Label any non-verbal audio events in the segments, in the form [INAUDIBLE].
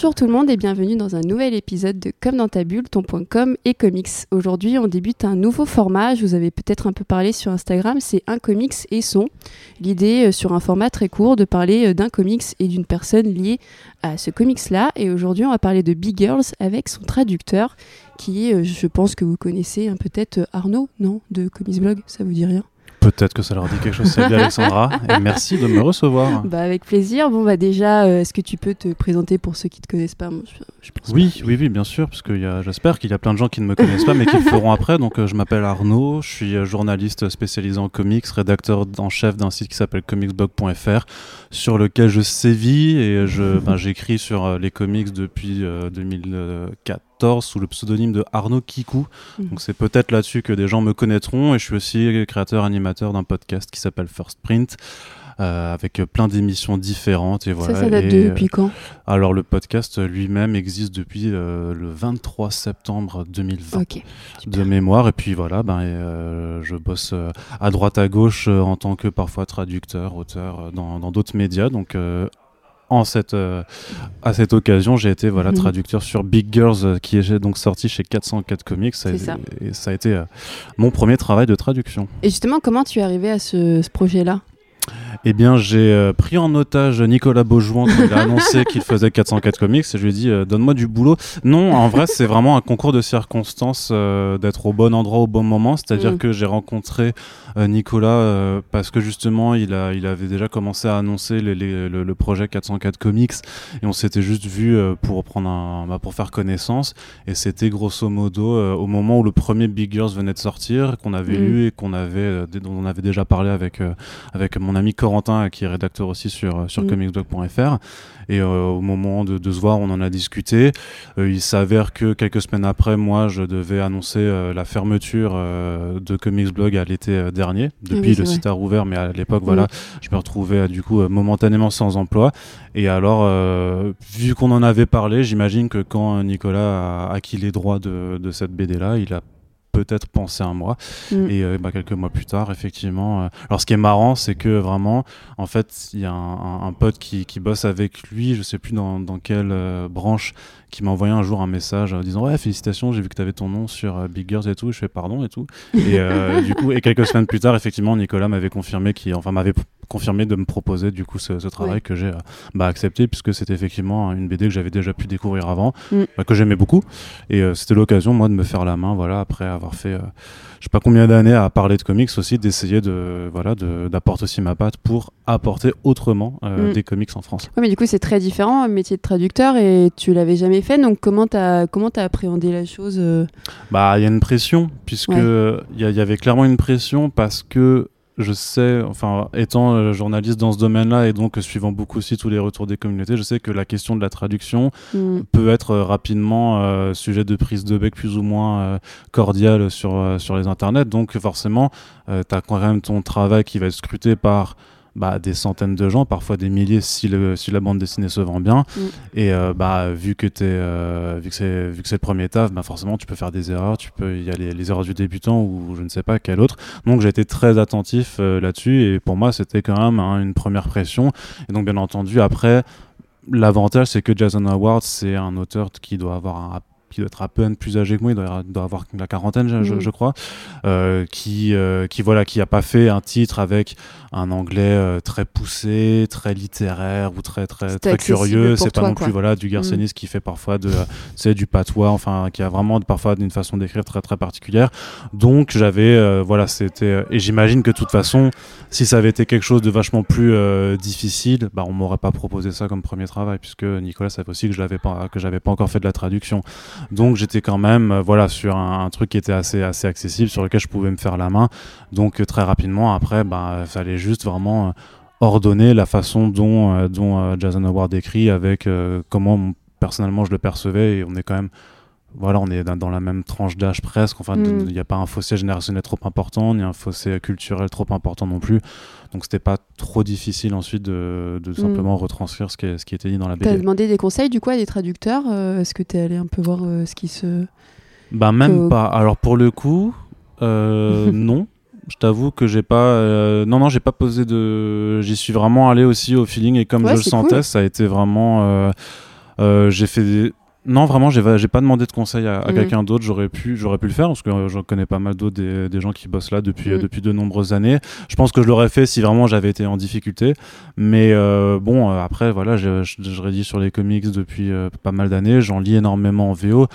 Bonjour tout le monde et bienvenue dans un nouvel épisode de Comme dans ta bulle, ton.com et comics. Aujourd'hui, on débute un nouveau format. Je vous avais peut-être un peu parlé sur Instagram, c'est un comics et son. L'idée euh, sur un format très court de parler euh, d'un comics et d'une personne liée à ce comics-là. Et aujourd'hui, on va parler de Big Girls avec son traducteur qui est, euh, je pense que vous connaissez hein, peut-être Arnaud, non, de Comics Blog, ça vous dit rien? Peut-être que ça leur dit quelque chose, salut Alexandra, et merci de me recevoir. Bah avec plaisir. Bon bah déjà, euh, est-ce que tu peux te présenter pour ceux qui te connaissent pas? Je, Oui, oui, oui, bien sûr, parce que j'espère qu'il y a plein de gens qui ne me connaissent pas, mais qui le feront après. Donc euh, je m'appelle Arnaud, je suis euh, journaliste spécialisé en comics, rédacteur en chef d'un site qui s'appelle comicsblog.fr, sur lequel je sévis et je, [LAUGHS] ben, j'écris sur les comics depuis 2004 sous le pseudonyme de Arnaud Kikou. Mhm. Donc c'est peut-être là-dessus que des gens me connaîtront et je suis aussi créateur animateur d'un podcast qui s'appelle First Print. Euh, avec plein d'émissions différentes et voilà. Ça, ça date depuis quand? Alors le podcast lui-même existe depuis euh, le 23 septembre 2020 de mémoire et puis voilà, ben euh, je bosse à droite à gauche en tant que parfois traducteur, auteur dans d'autres médias donc en cette, euh, à cette occasion, j'ai été voilà, mhm. traducteur sur Big Girls, euh, qui est donc sorti chez 404 Comics. Ça, ça. Et ça a été euh, mon premier travail de traduction. Et justement, comment tu es arrivé à ce projet-là? Eh bien, j'ai euh, pris en otage Nicolas Beaujouan quand il a annoncé [LAUGHS] qu'il faisait 404 comics et je lui ai dit euh, donne-moi du boulot. Non, en vrai, c'est vraiment un concours de circonstances euh, d'être au bon endroit au bon moment. C'est-à-dire mm. que j'ai rencontré Nicolas parce que justement, il, a, il avait déjà commencé à annoncer le, projet 404 comics et on s'était juste vu pour prendre un, bah, pour faire connaissance. Et c'était grosso modo au moment où le premier Big Girls venait de sortir, qu'on avait mm. lu et qu'on avait, dont on avait déjà parlé avec, avec mon ami Corentin, qui est rédacteur aussi sur, euh, sur mm. comicsblog.fr. Et euh, au moment de, se voir, on en a discuté. Euh, il s'avère que quelques semaines après, moi, je devais annoncer la fermeture de Comicsblog à l'été dernier. Depuis, le site a rouvert, mais à l'époque, voilà, je me retrouvais du coup momentanément sans emploi. Et alors, vu qu'on en avait parlé, j'imagine que quand Nicolas a acquis les droits de, de cette BD-là, il a peut-être pensé à moi. Mm. Et euh, bah, quelques mois plus tard, effectivement. Euh, alors, ce qui est marrant, c'est que vraiment, en fait, il y a un, pote qui, qui, bosse avec lui, je sais plus dans, dans quelle euh, branche, qui m'a envoyé un jour un message disant Ouais, félicitations, j'ai vu que tu avais ton nom sur Big Girls et tout. Je fais pardon et tout. Et [LAUGHS] du coup, et quelques semaines plus tard, effectivement, Nicolas m'avait confirmé qu'il, enfin, m'avait confirmé de me proposer du coup ce, travail que j'ai bah, accepté puisque c'était effectivement une BD que j'avais déjà pu découvrir avant, mm. bah, que j'aimais beaucoup. Et c'était l'occasion, moi, de me faire la main, voilà, après avoir fait, euh, je sais pas combien d'années à parler de comics aussi, d'essayer de voilà d'apporter aussi ma patte pour apporter autrement euh, mm. des comics en France. Oui, mais du coup c'est très différent, un métier de traducteur et tu l'avais jamais fait, donc comment t'as comment as appréhendé la chose euh? Bah il y a une pression puisque il y, y, avait clairement une pression parce que je sais, enfin, étant euh, journaliste dans ce domaine-là et donc suivant beaucoup aussi tous les retours des communautés, je sais que la question de la traduction mm. peut être euh, rapidement euh, sujet de prise de bec plus ou moins cordial sur, sur les internets. Donc, forcément, tu as quand même ton travail qui va être scruté par bah, des centaines de gens, parfois des milliers si, le, si la bande dessinée se vend bien. Mm. Et euh, bah, vu que, es, euh, vu que c'est le premier taf, bah, forcément tu peux faire des erreurs, tu peux il y a les, erreurs du débutant ou je ne sais pas quel autre. Donc j'ai été très attentif euh, là-dessus et pour moi c'était quand même hein, une première pression. Et donc bien entendu après l'avantage c'est que Jason Howard c'est un auteur qui doit avoir un qui doit être à peine plus âgé que moi, il doit, doit avoir la quarantaine, je, mm. crois, euh, qui, euh, qui voilà, qui a pas fait un titre avec un anglais euh, très poussé, très littéraire ou très très très curieux. C'est pas non plus voilà du mm. qui fait parfois de, c'est du patois, enfin qui a vraiment parfois d'une façon d'écrire très très particulière. Donc j'avais voilà, c'était et j'imagine que de toute façon, si ça avait été quelque chose de vachement plus difficile, bah on m'aurait pas proposé ça comme premier travail puisque Nicolas savait aussi que je l'avais pas que j'avais pas encore fait de la traduction. Donc j'étais quand même euh, voilà sur un, truc qui était assez assez accessible sur lequel je pouvais me faire la main. Donc euh, très rapidement après bah fallait juste vraiment euh, ordonner la façon dont dont Jason Howard écrit avec comment personnellement je le percevais et on est quand même voilà, on est dans, la même tranche d'âge presque. Enfin, mm. il n'y a pas un fossé générationnel trop important, ni un fossé culturel trop important non plus. Donc c'était pas trop difficile ensuite de, de mm. simplement retranscrire ce qui, ce qui était dit dans la BD. as demandé des conseils du coup à des traducteurs euh, Est-ce que tu es allé un peu voir euh, ce qui se... Bah même pas. Alors pour le coup, euh, [LAUGHS] non. Je t'avoue que j'ai pas... non, non, j'ai pas posé de... J'y suis vraiment allé aussi au feeling et comme je le sentais, ça a été vraiment j'ai fait des non, vraiment, j'ai, pas demandé de conseil à, Mm. quelqu'un d'autre. J'aurais pu, j'aurais pu le faire parce que euh, j'en connais pas mal d'autres des, des gens qui bossent là depuis, Mm. euh, depuis de nombreuses années. Je pense que je l'aurais fait si vraiment j'avais été en difficulté. Mais euh, bon, euh, après, voilà, je, je, je rédige sur les comics depuis euh, pas mal d'années. J'en lis énormément en VO.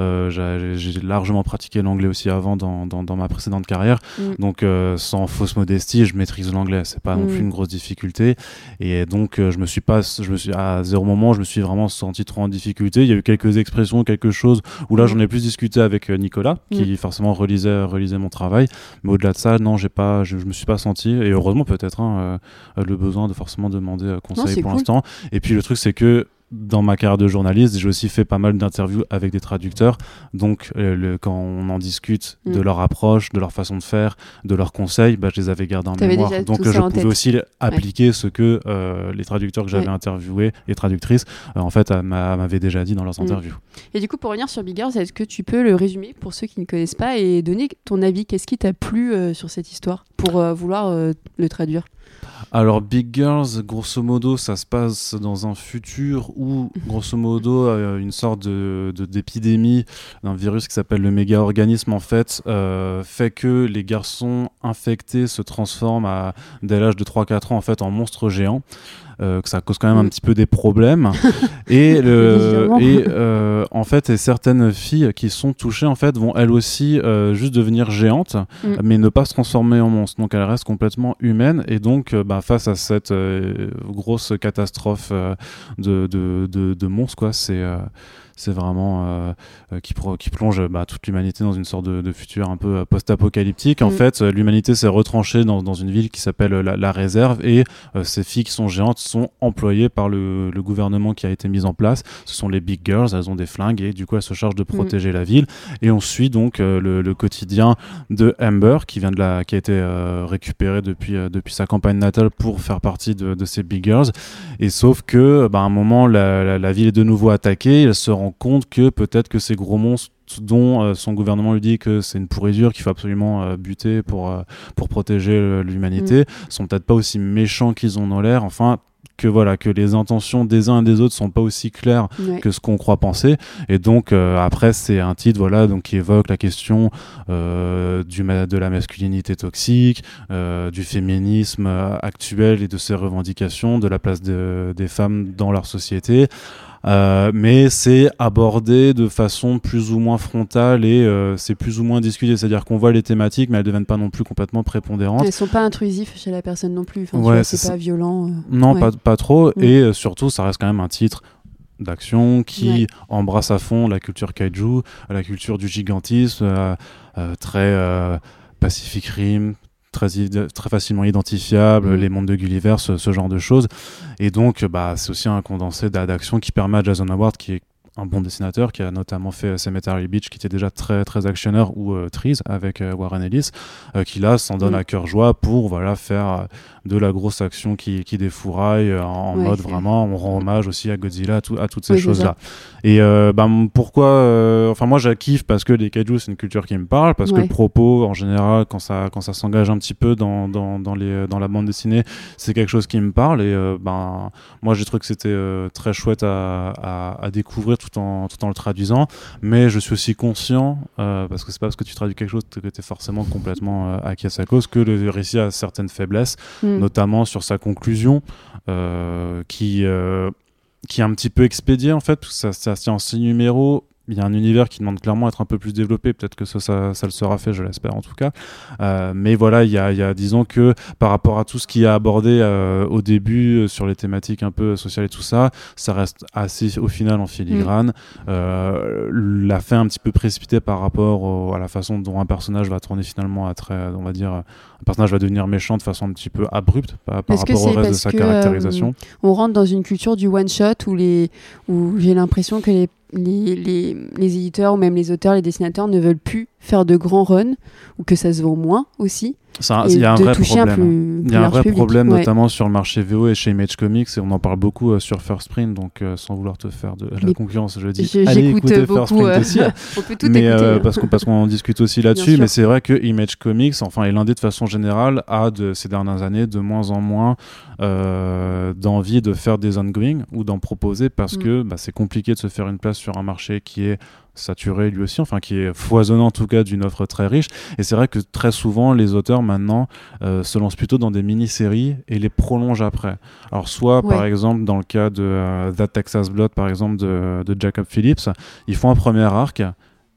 Euh, j'ai, largement pratiqué l'anglais aussi avant dans, dans, dans ma précédente carrière. Mm. Donc, euh, sans fausse modestie, je maîtrise l'anglais. C'est pas non plus une grosse difficulté. Et donc, euh, je me suis pas, je me suis à zéro moment, je me suis vraiment senti trop en difficulté. Il y a eu quelques expressions, quelque chose où là, Mm. j'en ai plus discuté avec euh, Nicolas, qui forcément relisait, relisait mon travail. Mais au-delà de ça, non, j'ai pas, je, je me suis pas senti. Et heureusement, peut-être, hein, euh, le besoin de forcément demander euh, conseil pour cool. l'instant. Et puis, le truc, c'est que dans ma carrière de journaliste, j'ai aussi fait pas mal d'interviews avec des traducteurs. Donc, euh, le- quand on en discute de Mm. leur approche, de leur façon de faire, de leurs conseils, bah, je les avais gardés en T'avais mémoire. Donc, je pouvais tête. aussi appliquer ce que euh, les traducteurs que j'avais Ouais. interviewés et traductrices, euh, en fait, m'a- m'avaient déjà dit dans leurs Mm. interviews. Et du coup, pour revenir sur Big Girls, est-ce que tu peux le résumer pour ceux qui ne connaissent pas et donner ton avis? Qu'est-ce qui t'a plu euh, sur cette histoire pour euh, vouloir euh, le traduire? Alors, Big Girls, grosso modo, ça se passe dans un futur où, grosso modo, euh, une sorte de, d'épidémie d'un virus qui s'appelle le méga-organisme, en fait, euh, fait que les garçons infectés se transforment dès l'âge de 3-4 ans, en fait, en monstres géants. Euh, que ça cause quand même Mm. un petit peu des problèmes [LAUGHS] et, le, Légèrement. et euh, en fait certaines filles qui sont touchées en fait vont elles aussi euh, juste devenir géantes Mm. mais ne pas se transformer en monstre. Donc elle reste complètement humaine et donc bah, face à cette grosse catastrophe de, de, de, de monstres, quoi, c'est c'est vraiment euh, euh, qui, qui plonge bah, toute l'humanité dans une sorte de, de futur un peu post-apocalyptique. En Mm. fait, l'humanité s'est retranchée dans, dans une ville qui s'appelle la, la Réserve et euh, ces filles qui sont géantes sont employées par le, le gouvernement qui a été mis en place. Ce sont les Big Girls, elles ont des flingues et du coup elles se chargent de protéger la ville. Et on suit donc euh, le, le quotidien de Amber qui vient de la, qui a été euh, récupérée depuis, euh, depuis sa campagne natale pour faire partie de, de ces Big Girls. Et sauf que, bah, à un moment, la, la- la ville est de nouveau attaquée. Elle se rend compte que peut-être que ces gros monstres dont euh, son gouvernement lui dit que c'est une pourriture qu'il faut absolument euh, buter pour, euh, pour protéger l'humanité, sont peut-être pas aussi méchants qu'ils en ont l'air. Enfin, que voilà, que les intentions des uns et des autres sont pas aussi claires Ouais. que ce qu'on croit penser. Et donc euh, après c'est un titre voilà donc qui évoque la question euh, du de la masculinité toxique, euh, du féminisme actuel et de ses revendications, de la place de- des femmes dans leur société. Euh, mais c'est abordé de façon plus ou moins frontale et euh, c'est plus ou moins discuté. C'est-à-dire qu'on voit les thématiques, mais elles ne deviennent pas non plus complètement prépondérantes. Elles sont pas intrusifs chez la personne non plus. Enfin, Ouais, c'est pas violent. euh. Non, Ouais. pas, pas trop. Mm. Et surtout, ça reste quand même un titre d'action qui embrasse à fond la culture kaiju, la culture du gigantisme, très Pacific Rim, très, facilement identifiable, Mm. les mondes de Gulliver, ce, ce genre de choses. Et donc, bah, c'est aussi un condensé d'a- d'action qui permet à Jason Howard, qui est un bon dessinateur qui a notamment fait euh, Cemetery Beach qui était déjà très très actionneur ou euh, Trees avec euh, Warren Ellis euh, qui là s'en donne à cœur joie pour voilà faire de la grosse action qui, qui défouraille en, Ouais, mode vraiment on rend hommage aussi à Godzilla à, tout- à toutes ces Oui, c'est choses là et ben, pourquoi enfin moi je kiffe parce que les kaiju c'est une culture qui me parle parce que le propos en général quand ça quand ça s'engage un petit peu dans, dans, dans les dans la bande dessinée c'est quelque chose qui me parle. Et ben moi j'ai trouvé que c'était très chouette à, à, à découvrir tout en tout en le traduisant mais je suis aussi conscient euh, parce que c'est pas parce que tu traduis quelque chose que tu es forcément complètement euh, acquis à sa cause que le récit a certaines faiblesses Mm. notamment sur sa conclusion, euh, qui, qui est un petit peu expédiée en fait, parce que ça, ça se tient en six numéros. Il y a un univers qui demande clairement être un peu plus développé. Peut-être que ça, ça, ça le sera fait, je l'espère en tout cas. Euh, mais voilà, il y a, il y a, disons que par rapport à tout ce qui est abordé euh, au début euh, sur les thématiques un peu sociales et tout ça, ça reste assez au final en filigrane. Euh, la fin un petit peu précipitée par rapport au- à la façon dont un personnage va tourner finalement à très, on va dire, un personnage va devenir méchant de façon un petit peu abrupte par, rapport au reste de sa que, caractérisation. on rentre dans une culture du one shot où les où j'ai l'impression que les, les, les, les éditeurs ou même les auteurs, les dessinateurs ne veulent plus faire de grands runs ou que ça se vend moins aussi. Il y a un vrai problème. il y a un vrai problème, notamment sur le marché VO et chez Image Comics, et on en parle beaucoup euh, sur First Print, donc euh, sans vouloir te faire de la concurrence, je dis. Allez écouter First Print euh, aussi. [LAUGHS] on peut tout mais, écouter, hein. parce qu'on parce qu'on discute aussi là-dessus, mais c'est vrai que Image Comics, enfin, et l'indé de façon générale, a de ces dernières années de moins en moins d'envie de faire des ongoing ou d'en proposer parce mm. que bah, c'est compliqué de se faire une place sur un marché qui est saturé lui aussi, enfin qui est foisonnant en tout cas d'une offre très riche. Et c'est vrai que très souvent les auteurs maintenant euh, se lancent plutôt dans des mini-séries et les prolongent après. Alors soit par exemple dans le cas de euh, That Texas Blood par exemple de, de Jacob Phillips, ils font un premier arc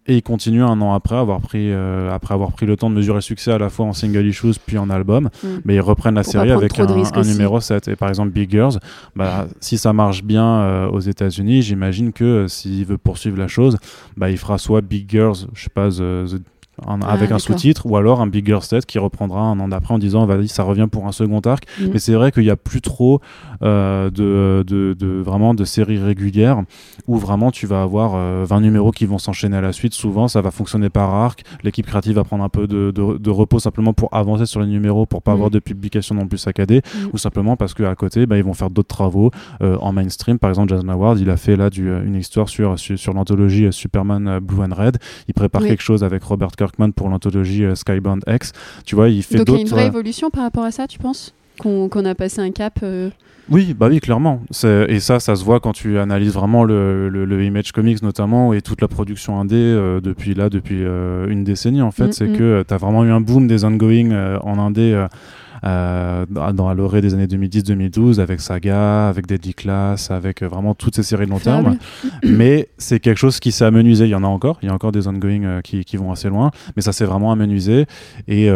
et ils continuent un an après avoir pris euh, après avoir pris le temps de mesurer le succès à la fois en single issues puis en album. Mm. mais ils reprennent la série avec un, numéro 7 et par exemple Big Girls bah, si ça marche bien euh, aux États-Unis j'imagine que euh, s'il veut poursuivre la chose bah, il fera soit Big Girls je sais pas The ah, avec un sous-titre, ou alors un bigger set qui reprendra un an d'après en disant vas-y ça revient pour un second arc. Mm. Mais c'est vrai qu'il n'y a plus trop euh, de, de, de, vraiment de séries régulières où vraiment tu vas avoir 20 euh, numéros qui vont s'enchaîner à la suite. Souvent ça va fonctionner par arc. L'équipe créative va prendre un peu de, de, repos simplement pour avancer sur les numéros, pour pas mm. avoir de publication non plus saccadée, mm. ou simplement parce qu'à côté bah, ils vont faire d'autres travaux euh, en mainstream. Par exemple, Jason Howard il a fait là du, une histoire sur, sur, l'anthologie Superman Blue and Red. Il prépare quelque chose avec Robert Pour l'anthologie euh, Skybound X. Tu vois, il fait Donc il y a une vraie évolution par rapport à ça, tu penses? Qu'on a passé un cap euh Oui, bah oui, clairement. Et ça, ça se voit quand tu analyses vraiment le, le, Image Comics notamment et toute la production indé euh, depuis là, depuis une décennie en fait. Mm, c'est mm. que tu as vraiment eu un boom des ongoing en indé euh, dans l'orée des années 2010-2012 avec Saga, avec Deadly Class, avec euh, vraiment toutes ces séries de long terme. mais c'est quelque chose qui s'est amenuisé. Il y en a encore, il y a encore des ongoing euh, qui, qui, vont assez loin, mais ça s'est vraiment amenuisé. Et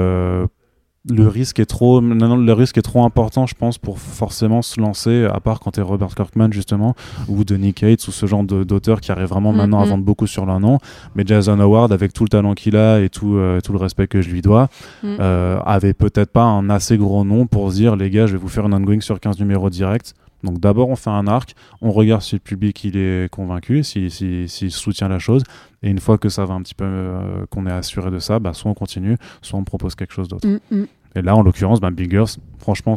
le risque est trop le risque est trop important je pense pour forcément se lancer à part quand tu es Robert Kirkman justement ou Denis Cates ou ce genre d'auteur qui arrive vraiment maintenant à mm-hmm. vendre beaucoup sur leur nom mais Jason Howard avec tout le talent qu'il a et tout, euh, tout le respect que je lui dois mm. euh, avait peut-être pas un assez gros nom pour se dire les gars je vais vous faire un ongoing sur 15 numéros directs donc d'abord on fait un arc, on regarde si le public il est convaincu, s'il si, si, soutient la chose, et une fois que ça va un petit peu, euh, qu'on est assuré de ça, bah, soit on continue, soit on propose quelque chose d'autre. Mm, mm. Et là, en l'occurrence, bah, Big franchement,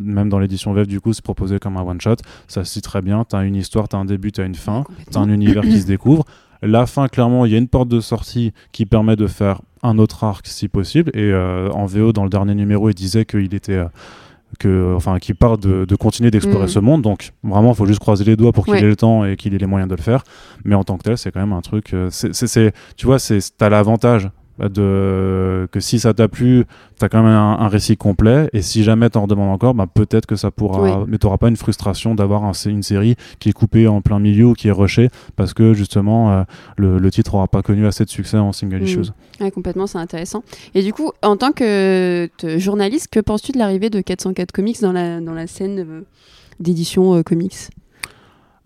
même dans l'édition web, du coup, c'est proposé comme un one-shot. Ça se très bien. Tu as une histoire, tu as un début, tu as une fin, tu as un univers qui se découvre. La fin, clairement, il y a une porte de sortie qui permet de faire un autre arc si possible. Et euh, en VO, dans le dernier numéro, il disait qu'il était. Euh, que, enfin, qui parle de, continuer d'explorer mm. ce monde. Donc, vraiment, il faut juste croiser les doigts pour qu'il ait le temps et qu'il ait les moyens de le faire. Mais en tant que tel, c'est quand même un truc. Euh, c'est, tu vois, tu as l'avantage de que si ça t'a plu, tu as quand même un, récit complet et si jamais t'en redemandes encore, bah, peut-être que ça pourra mais t'auras pas une frustration d'avoir un, une série qui est coupée en plein milieu ou qui est rushée parce que justement euh, le, titre aura pas connu assez de succès en single mm. issues. complètement, c'est intéressant. Et du coup, en tant que journaliste, que penses-tu de l'arrivée de 404 Comics dans la, dans la scène euh, d'édition euh, comics?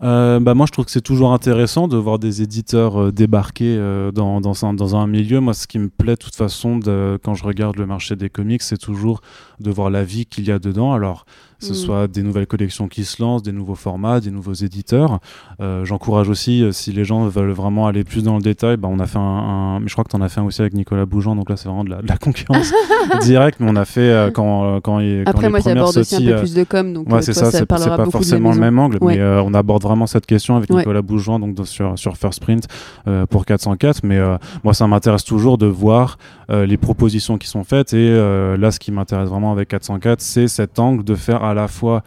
Euh, bah moi, je trouve que c'est toujours intéressant de voir des éditeurs euh, débarquer euh, dans, dans, un, milieu. Moi, ce qui me plaît de toute façon de, quand je regarde le marché des comics, c'est toujours de voir la vie qu'il y a dedans. Alors, ce mm. soit des nouvelles collections qui se lancent, des nouveaux formats, des nouveaux éditeurs. Euh, j'encourage aussi, euh, si les gens veulent vraiment aller plus dans le détail, bah, on a fait un, mais je crois que tu en as fait un aussi avec Nicolas Bougeant, donc là c'est vraiment de la, concurrence [LAUGHS] directe, mais on a fait euh, quand, quand, il, Après, quand moi j'aborde aussi un peu plus de com, donc ouais, c'est ça, c'est pas forcément le même angle, mais on aborde vraiment cette question avec Nicolas Bougeant donc, sur, sur First Print pour 404, mais moi ça m'intéresse toujours de voir les propositions qui sont faites, et là ce qui m'intéresse vraiment avec 404, c'est cet angle de faire à la fois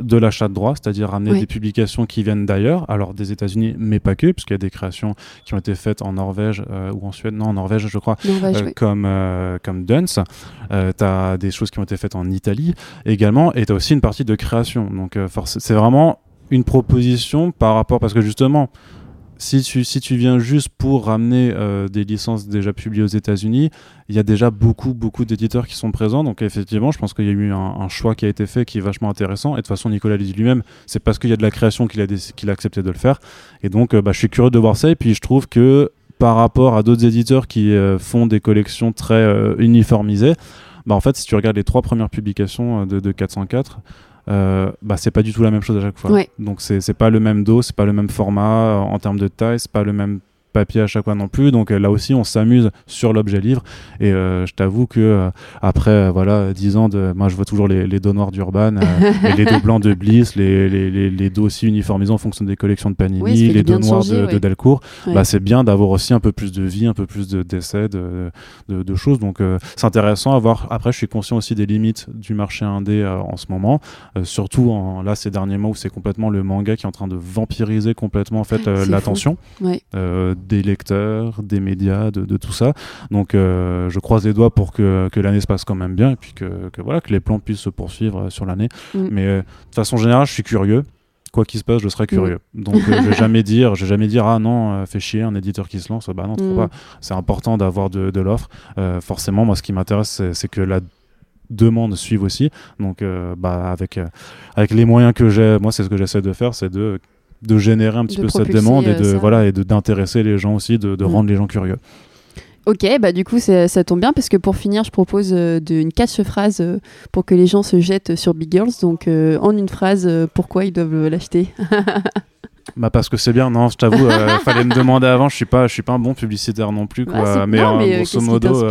de l'achat de droits, c'est-à-dire ramener des publications qui viennent d'ailleurs, alors des États-Unis, mais pas que, puisqu'il y a des créations qui ont été faites en Norvège euh, ou en Suède, non, en Norvège, je crois, euh, comme, euh, comme Dunce. tu as des choses qui ont été faites en Italie également, et tu as aussi une partie de création. Donc, c'est vraiment une proposition par rapport, parce que justement, si tu, viens juste pour ramener euh, des licences déjà publiées aux États-Unis, il y a déjà beaucoup, beaucoup d'éditeurs qui sont présents. Donc, effectivement, je pense qu'il y a eu un, choix qui a été fait qui est vachement intéressant. Et de toute façon, Nicolas l'a dit lui-même, c'est parce qu'il y a de la création qu'il a, accepté de le faire. Et donc, euh, bah, je suis curieux de voir ça. Et puis, je trouve que par rapport à d'autres éditeurs qui euh, font des collections très uniformisées, bah, en fait, si tu regardes les trois premières publications de 404, euh, bah, c'est pas du tout la même chose à chaque fois. Donc c'est pas le même dos, c'est pas le même format euh, en termes de taille, c'est pas le même papier à chaque fois non plus. Donc là aussi, on s'amuse sur l'objet livre. Et je t'avoue que après, voilà, 10 ans de. Moi, je vois toujours les, dos noirs d'Urban, et [LAUGHS] les dos blancs de Bliss, les, les, les, dos aussi uniformisés en fonction des collections de Panini, les dos noirs de, Delcourt. Bah, c'est bien d'avoir aussi un peu plus de vie, un peu plus d'essais, de, de, de, choses. Donc c'est intéressant à voir. Après, je suis conscient aussi des limites du marché indé en ce moment, surtout en, là ces derniers mois où c'est complètement le manga qui est en train de vampiriser complètement en fait l'attention des lecteurs, des médias, de, tout ça. Donc je croise les doigts pour que, que l'année se passe quand même bien et puis que, que, voilà que les plans puissent se poursuivre sur l'année. Mm. Mais de façon générale, je suis curieux quoi qu'il se passe, je serais curieux. Donc, je vais [LAUGHS] jamais dire, je vais jamais dire, ah non, fait chier un éditeur qui se lance. Bah non, mm. pas. C'est important d'avoir de, de l'offre. forcément, moi, ce qui m'intéresse, c'est que la demande suivent aussi. Donc, euh, bah, avec, euh, avec les moyens que j'ai, moi, c'est ce que j'essaie de faire, c'est de, de générer un petit peu cette demande et euh, de voilà et d'intéresser les gens aussi, de, de mm. rendre les gens curieux. Ok, bah du coup ça tombe bien parce que pour finir, je propose une cache-phrase pour que les gens se jettent sur Big Girls. Donc en une phrase, pourquoi ils doivent l'acheter? [LAUGHS] Bah parce que c'est bien, non, je t'avoue, il [LAUGHS] fallait me demander avant, je suis pas, je suis pas un bon publicitaire non plus, quoi. mais, mais grosso modo,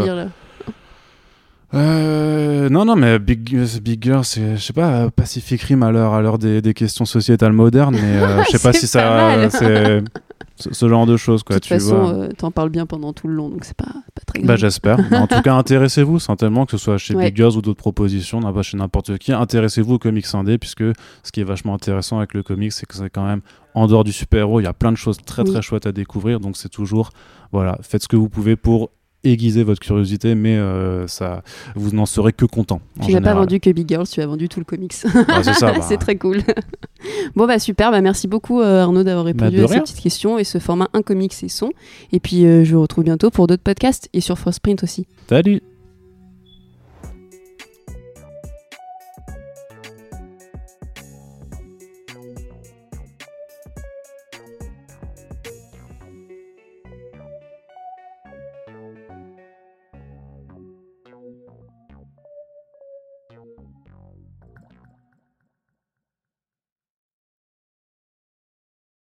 euh, non, non, mais Big, Big Girl, c'est, je sais pas, Pacific Rim à l'heure, à l'heure des, des, questions sociétales modernes, mais euh, je sais [LAUGHS] pas si ça, c'est ce, genre de choses, quoi. De toute façon, euh, t'en parles bien pendant tout le long, donc c'est pas, pas très. Bah j'espère. en tout cas, intéressez-vous, certainement, que ce soit chez Big Girls ou d'autres propositions, pas chez n'importe qui. Intéressez-vous au comics indé, puisque ce qui est vachement intéressant avec le comics, c'est que c'est quand même en dehors du super-héros, il y a plein de choses très très chouettes à découvrir, donc c'est toujours, voilà, faites ce que vous pouvez pour aiguiser votre curiosité, mais euh, ça, vous n'en serez que content. Tu n'as pas vendu que Big Girls, tu as vendu tout le comics. Ah, c'est [LAUGHS] bah. très cool. bon, bah super, bah, merci beaucoup euh, Arnaud d'avoir bah, répondu à ces petites questions et ce format Un comics et son. Et puis euh, je vous retrouve bientôt pour d'autres podcasts et sur First Print aussi. Salut